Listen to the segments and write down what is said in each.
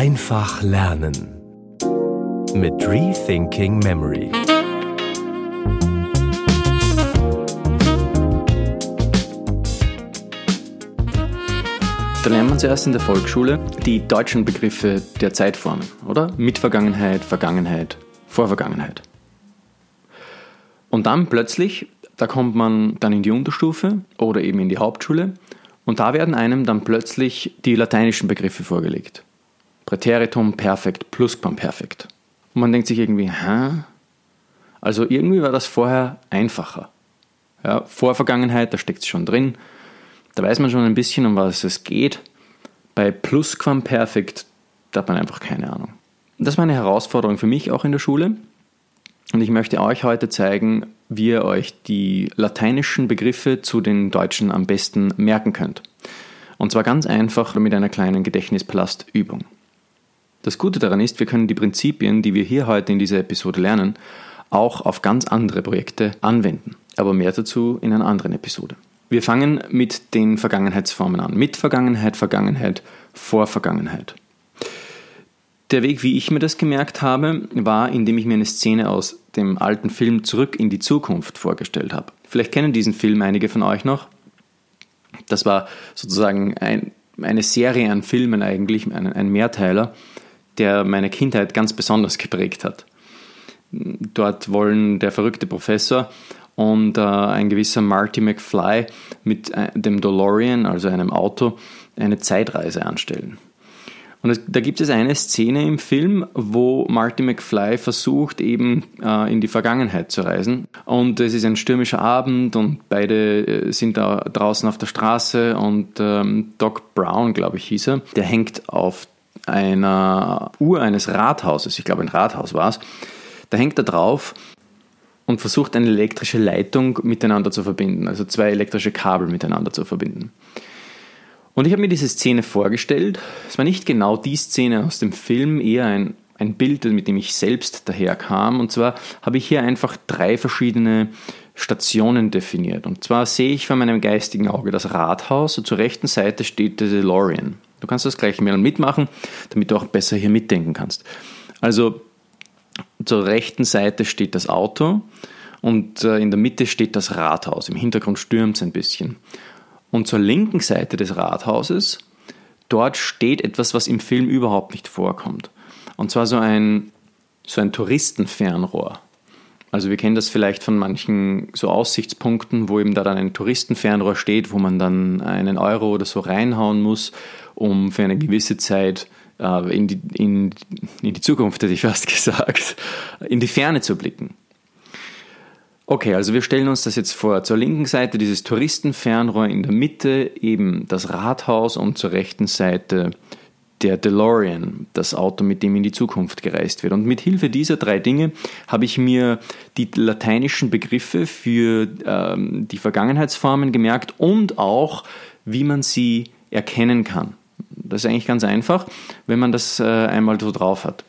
Einfach lernen mit Rethinking Memory. Da lernt man zuerst in der Volksschule die deutschen Begriffe der Zeitformen, oder? Mitvergangenheit, Vergangenheit, Vorvergangenheit. Und dann plötzlich, da kommt man dann in die Unterstufe oder eben in die Hauptschule und da werden einem dann plötzlich die lateinischen Begriffe vorgelegt. Präteritum, Perfekt, Plusquamperfekt. Und man denkt sich irgendwie, hä? Also irgendwie war das vorher einfacher. Ja, Vorvergangenheit, da steckt es schon drin. Da weiß man schon ein bisschen, um was es geht. Bei Plusquamperfekt, da hat man einfach keine Ahnung. Das war eine Herausforderung für mich auch in der Schule. Und ich möchte euch heute zeigen, wie ihr euch die lateinischen Begriffe zu den deutschen am besten merken könnt. Und zwar ganz einfach mit einer kleinen Gedächtnisplastübung. Das Gute daran ist, wir können die Prinzipien, die wir hier heute in dieser Episode lernen, auch auf ganz andere Projekte anwenden. Aber mehr dazu in einer anderen Episode. Wir fangen mit den Vergangenheitsformen an. Mit Vergangenheit, Vergangenheit, Vorvergangenheit. Der Weg, wie ich mir das gemerkt habe, war, indem ich mir eine Szene aus dem alten Film Zurück in die Zukunft vorgestellt habe. Vielleicht kennen diesen Film einige von euch noch. Das war sozusagen ein, eine Serie an Filmen eigentlich, ein, ein Mehrteiler, der meine Kindheit ganz besonders geprägt hat. Dort wollen der verrückte Professor und äh, ein gewisser Marty McFly mit äh, dem DeLorean, also einem Auto, eine Zeitreise anstellen. Und es, da gibt es eine Szene im Film, wo Marty McFly versucht, eben äh, in die Vergangenheit zu reisen. Und es ist ein stürmischer Abend und beide äh, sind da draußen auf der Straße und ähm, Doc Brown, glaube ich, hieß er, der hängt auf einer Uhr eines Rathauses, ich glaube ein Rathaus war es, da hängt er drauf und versucht eine elektrische Leitung miteinander zu verbinden, also zwei elektrische Kabel miteinander zu verbinden. Und ich habe mir diese Szene vorgestellt. Es war nicht genau die Szene aus dem Film, eher ein, ein Bild, mit dem ich selbst daherkam. Und zwar habe ich hier einfach drei verschiedene Stationen definiert. Und zwar sehe ich vor meinem geistigen Auge das Rathaus und zur rechten Seite steht der DeLorean. Du kannst das gleich mal mitmachen, damit du auch besser hier mitdenken kannst. Also zur rechten Seite steht das Auto und äh, in der Mitte steht das Rathaus. Im Hintergrund stürmt es ein bisschen. Und zur linken Seite des Rathauses, dort steht etwas, was im Film überhaupt nicht vorkommt. Und zwar so ein, so ein Touristenfernrohr. Also wir kennen das vielleicht von manchen so Aussichtspunkten, wo eben da dann ein Touristenfernrohr steht, wo man dann einen Euro oder so reinhauen muss, um für eine gewisse Zeit äh, in, die, in, in die Zukunft, hätte ich fast gesagt, in die Ferne zu blicken. Okay, also wir stellen uns das jetzt vor. Zur linken Seite dieses Touristenfernrohr, in der Mitte eben das Rathaus und zur rechten Seite der DeLorean, das Auto, mit dem in die Zukunft gereist wird. Und mit Hilfe dieser drei Dinge habe ich mir die lateinischen Begriffe für ähm, die Vergangenheitsformen gemerkt und auch, wie man sie erkennen kann. Das ist eigentlich ganz einfach, wenn man das äh, einmal so drauf hat.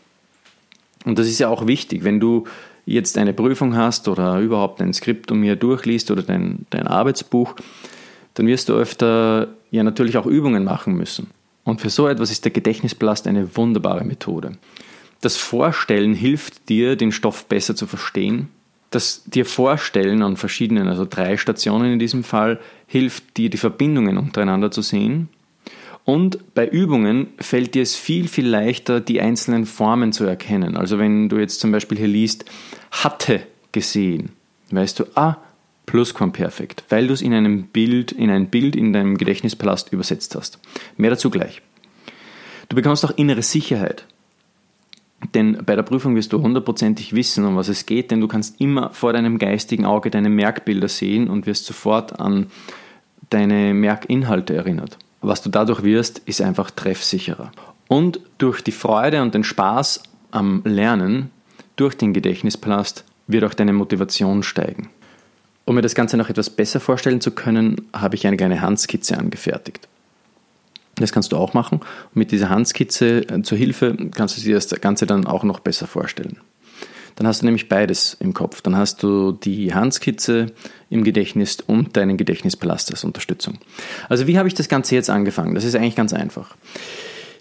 Und das ist ja auch wichtig, wenn du jetzt eine Prüfung hast oder überhaupt ein Skript um mir durchliest oder dein, dein Arbeitsbuch, dann wirst du öfter ja natürlich auch Übungen machen müssen. Und für so etwas ist der Gedächtnisplast eine wunderbare Methode. Das Vorstellen hilft dir, den Stoff besser zu verstehen. Das dir Vorstellen an verschiedenen, also drei Stationen in diesem Fall, hilft dir, die Verbindungen untereinander zu sehen. Und bei Übungen fällt dir es viel, viel leichter, die einzelnen Formen zu erkennen. Also wenn du jetzt zum Beispiel hier liest, hatte gesehen, weißt du, ah, Plusquamperfekt, weil du es in einem Bild, in ein Bild in deinem Gedächtnispalast übersetzt hast. Mehr dazu gleich. Du bekommst auch innere Sicherheit. Denn bei der Prüfung wirst du hundertprozentig wissen, um was es geht, denn du kannst immer vor deinem geistigen Auge deine Merkbilder sehen und wirst sofort an deine Merkinhalte erinnert. Was du dadurch wirst, ist einfach treffsicherer. Und durch die Freude und den Spaß am Lernen, durch den Gedächtnisplast, wird auch deine Motivation steigen. Um mir das Ganze noch etwas besser vorstellen zu können, habe ich eine kleine Handskizze angefertigt. Das kannst du auch machen. Und mit dieser Handskizze äh, zur Hilfe kannst du dir das Ganze dann auch noch besser vorstellen. Dann hast du nämlich beides im Kopf. Dann hast du die Handskizze im Gedächtnis und deinen Gedächtnispalast als Unterstützung. Also wie habe ich das Ganze jetzt angefangen? Das ist eigentlich ganz einfach.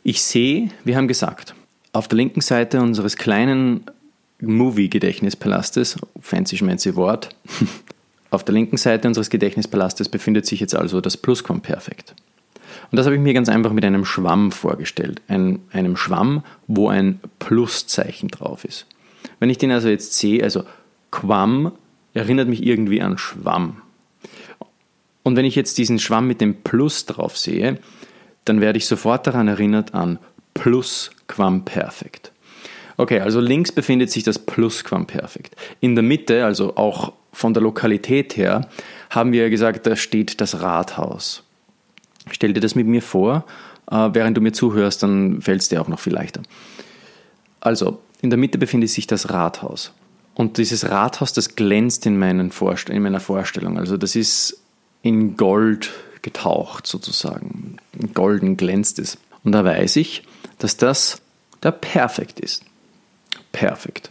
Ich sehe, wir haben gesagt, auf der linken Seite unseres kleinen Movie-Gedächtnispalastes, fancy schmancy Wort, auf der linken Seite unseres Gedächtnispalastes befindet sich jetzt also das Plusquamperfekt. Und das habe ich mir ganz einfach mit einem Schwamm vorgestellt. Ein, einem Schwamm, wo ein Pluszeichen drauf ist. Wenn ich den also jetzt sehe, also Quam erinnert mich irgendwie an Schwamm. Und wenn ich jetzt diesen Schwamm mit dem Plus drauf sehe, dann werde ich sofort daran erinnert an Plusquamperfekt. Okay, also links befindet sich das Plusquamperfekt. In der Mitte, also auch von der Lokalität her, haben wir gesagt, da steht das Rathaus. Stell dir das mit mir vor, äh, während du mir zuhörst, dann fällt es dir auch noch viel leichter. Also, in der Mitte befindet sich das Rathaus. Und dieses Rathaus, das glänzt in, Vorst in meiner Vorstellung. Also das ist in Gold getaucht sozusagen. Golden glänzt es. Und da weiß ich, dass das der Perfekt ist. Perfekt.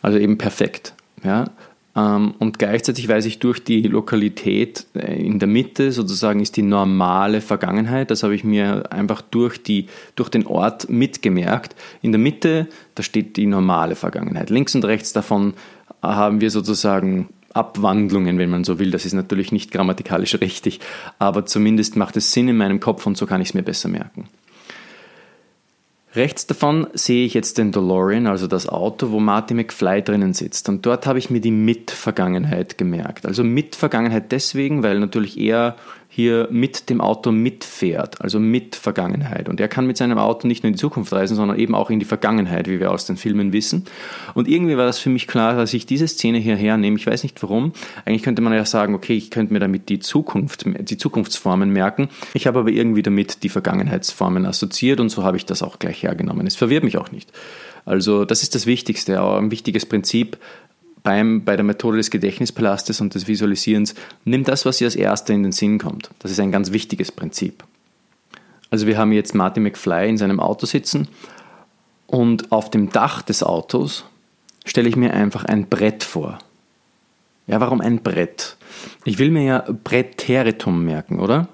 Also eben perfekt. Ja? Ähm, und gleichzeitig weiß ich durch die Lokalität äh, in der Mitte sozusagen ist die normale Vergangenheit. Das habe ich mir einfach durch, die, durch den Ort mitgemerkt. In der Mitte, da steht die normale Vergangenheit. Links und rechts davon haben wir sozusagen Abwandlungen, wenn man so will. Das ist natürlich nicht grammatikalisch richtig, aber zumindest macht es Sinn in meinem Kopf und so kann ich es mir besser merken. Rechts davon sehe ich jetzt den DeLorean, also das Auto, wo Marty McFly drinnen sitzt. Und dort habe ich mir die Mitvergangenheit gemerkt. Also Mitvergangenheit deswegen, weil natürlich er hier mit dem Auto mitfährt, also mit Vergangenheit. Und er kann mit seinem Auto nicht nur in die Zukunft reisen, sondern eben auch in die Vergangenheit, wie wir aus den Filmen wissen. Und irgendwie war das für mich klar, dass ich diese Szene hierher nehme. Ich weiß nicht warum. Eigentlich könnte man ja sagen, okay, ich könnte mir damit die Zukunft, die Zukunftsformen merken. Ich habe aber irgendwie damit die Vergangenheitsformen assoziiert und so habe ich das auch gleich hergenommen. Es verwirrt mich auch nicht. Also das ist das Wichtigste, auch ein wichtiges Prinzip, beim, bei der Methode des Gedächtnispalastes und des Visualisierens, nimm das, was dir als Erster in den Sinn kommt. Das ist ein ganz wichtiges Prinzip. Also wir haben jetzt Marty McFly in seinem Auto sitzen und auf dem Dach des Autos stelle ich mir einfach ein Brett vor. Ja, warum ein Brett? Ich will mir ja Präteritum merken, oder?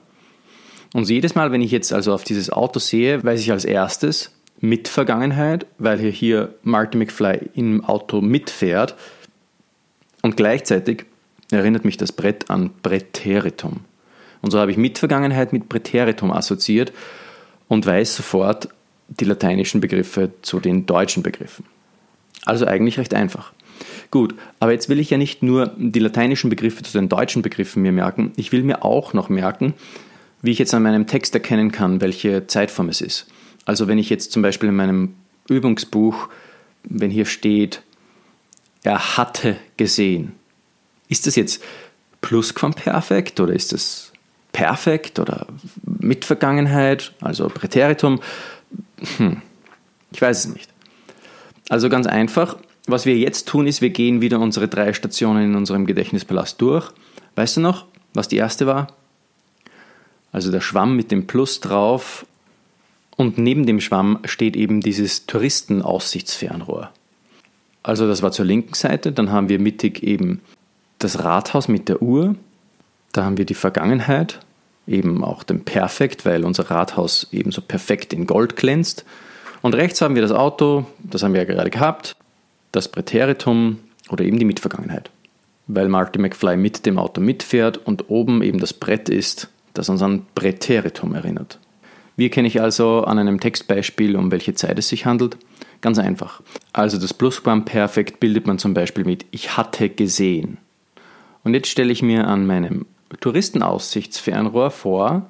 Und jedes Mal, wenn ich jetzt also auf dieses Auto sehe, weiß ich als erstes mit Vergangenheit, weil hier, Marty McFly im Auto mitfährt, und gleichzeitig erinnert mich das Brett an Präteritum. Und so habe ich Mitvergangenheit mit Präteritum assoziiert und weiß sofort die lateinischen Begriffe zu den deutschen Begriffen. Also eigentlich recht einfach. Gut, aber jetzt will ich ja nicht nur die lateinischen Begriffe zu den deutschen Begriffen mir merken, ich will mir auch noch merken, wie ich jetzt an meinem Text erkennen kann, welche Zeitform es ist. Also wenn ich jetzt zum Beispiel in meinem Übungsbuch, wenn hier steht er hatte gesehen. Ist das jetzt Plusquamperfekt oder ist das perfekt oder mit Vergangenheit, also Präteritum? Hm, ich weiß es nicht. Also ganz einfach, was wir jetzt tun, ist, wir gehen wieder unsere drei Stationen in unserem Gedächtnispalast durch. Weißt du noch, was die erste war? Also der Schwamm mit dem Plus drauf und neben dem Schwamm steht eben dieses Touristenaussichtsfernrohr. Also das war zur linken Seite. Dann haben wir mittig eben das Rathaus mit der Uhr. Da haben wir die Vergangenheit, eben auch den Perfekt, weil unser Rathaus eben so perfekt in Gold glänzt. Und rechts haben wir das Auto, das haben wir ja gerade gehabt, das Präteritum oder eben die Mitvergangenheit. Weil Marty McFly mit dem Auto mitfährt und oben eben das Brett ist, das uns an Präteritum erinnert. Wie erkenne ich also an einem Textbeispiel, um welche Zeit es sich handelt? Ganz einfach. Also das Plusquamperfekt bildet man zum Beispiel mit Ich hatte gesehen. Und jetzt stelle ich mir an meinem Touristenaussichtsfernrohr vor,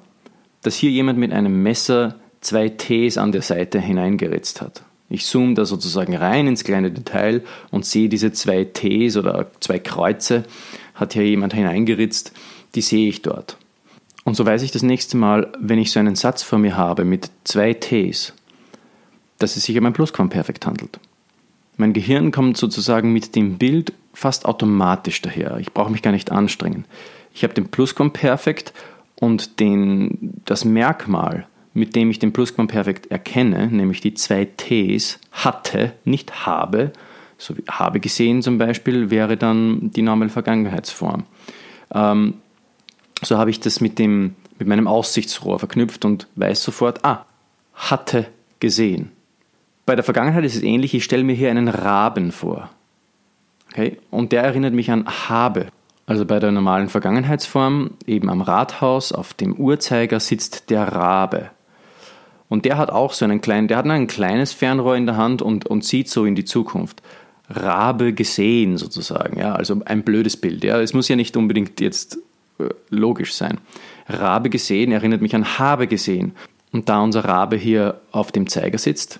dass hier jemand mit einem Messer zwei Ts an der Seite hineingeritzt hat. Ich zoome da sozusagen rein ins kleine Detail und sehe diese zwei Ts oder zwei Kreuze, hat hier jemand hineingeritzt, die sehe ich dort. Und so weiß ich das nächste Mal, wenn ich so einen Satz vor mir habe mit zwei Ts, dass es sich um ein Plusquamperfekt handelt. Mein Gehirn kommt sozusagen mit dem Bild fast automatisch daher. Ich brauche mich gar nicht anstrengen. Ich habe den Plusquamperfekt und den, das Merkmal, mit dem ich den Plusquamperfekt erkenne, nämlich die zwei Ts, hatte, nicht habe, so wie habe gesehen zum Beispiel, wäre dann die normale Vergangenheitsform. Ähm, so habe ich das mit, dem, mit meinem Aussichtsrohr verknüpft und weiß sofort, ah, hatte gesehen. Bei der Vergangenheit ist es ähnlich, ich stelle mir hier einen Raben vor. Okay? Und der erinnert mich an habe. Also bei der normalen Vergangenheitsform, eben am Rathaus, auf dem Uhrzeiger sitzt der Rabe. Und der hat auch so einen kleinen, der hat ein kleines Fernrohr in der Hand und, und sieht so in die Zukunft. Rabe gesehen sozusagen, ja, also ein blödes Bild, ja. Es muss ja nicht unbedingt jetzt äh, logisch sein. Rabe gesehen erinnert mich an habe gesehen. Und da unser Rabe hier auf dem Zeiger sitzt,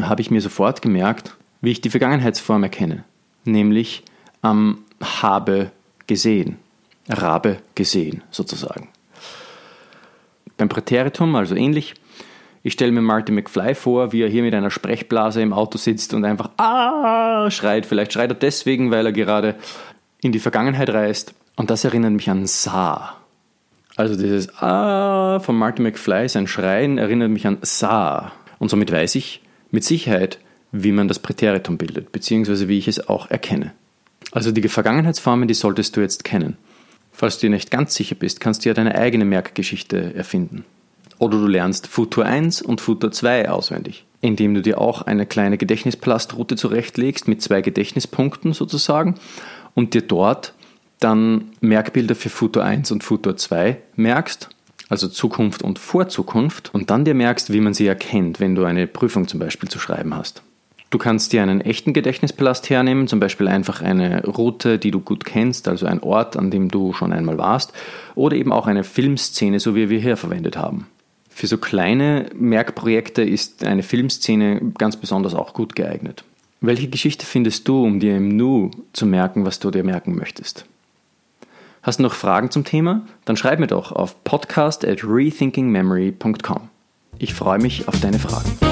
habe ich mir sofort gemerkt, wie ich die Vergangenheitsform erkenne, nämlich am habe gesehen. Rabe gesehen sozusagen. Beim Präteritum also ähnlich. Ich stelle mir Martin McFly vor, wie er hier mit einer Sprechblase im Auto sitzt und einfach ah schreit. Vielleicht schreit er deswegen, weil er gerade in die Vergangenheit reist. Und das erinnert mich an sah. Also dieses ah von Martin McFly, sein Schreien erinnert mich an sah. Und somit weiß ich mit Sicherheit, wie man das Präteritum bildet, beziehungsweise wie ich es auch erkenne. Also die Vergangenheitsformen, die solltest du jetzt kennen. Falls du dir nicht ganz sicher bist, kannst du ja deine eigene Merkgeschichte erfinden. Oder du lernst Futur 1 und Futur 2 auswendig, indem du dir auch eine kleine Gedächtnispalastroute zurechtlegst mit zwei Gedächtnispunkten sozusagen und dir dort dann Merkbilder für Futur 1 und Futur 2 merkst, also Zukunft und Vorzukunft, und dann dir merkst, wie man sie erkennt, wenn du eine Prüfung zum Beispiel zu schreiben hast. Du kannst dir einen echten Gedächtnispalast hernehmen, zum Beispiel einfach eine Route, die du gut kennst, also ein Ort, an dem du schon einmal warst, oder eben auch eine Filmszene, so wie wir hier verwendet haben. Für so kleine Merkprojekte ist eine Filmszene ganz besonders auch gut geeignet. Welche Geschichte findest du, um dir im Nu zu merken, was du dir merken möchtest? Hast du noch Fragen zum Thema? Dann schreib mir doch auf podcast at rethinkingmemory.com. Ich freue mich auf deine Fragen.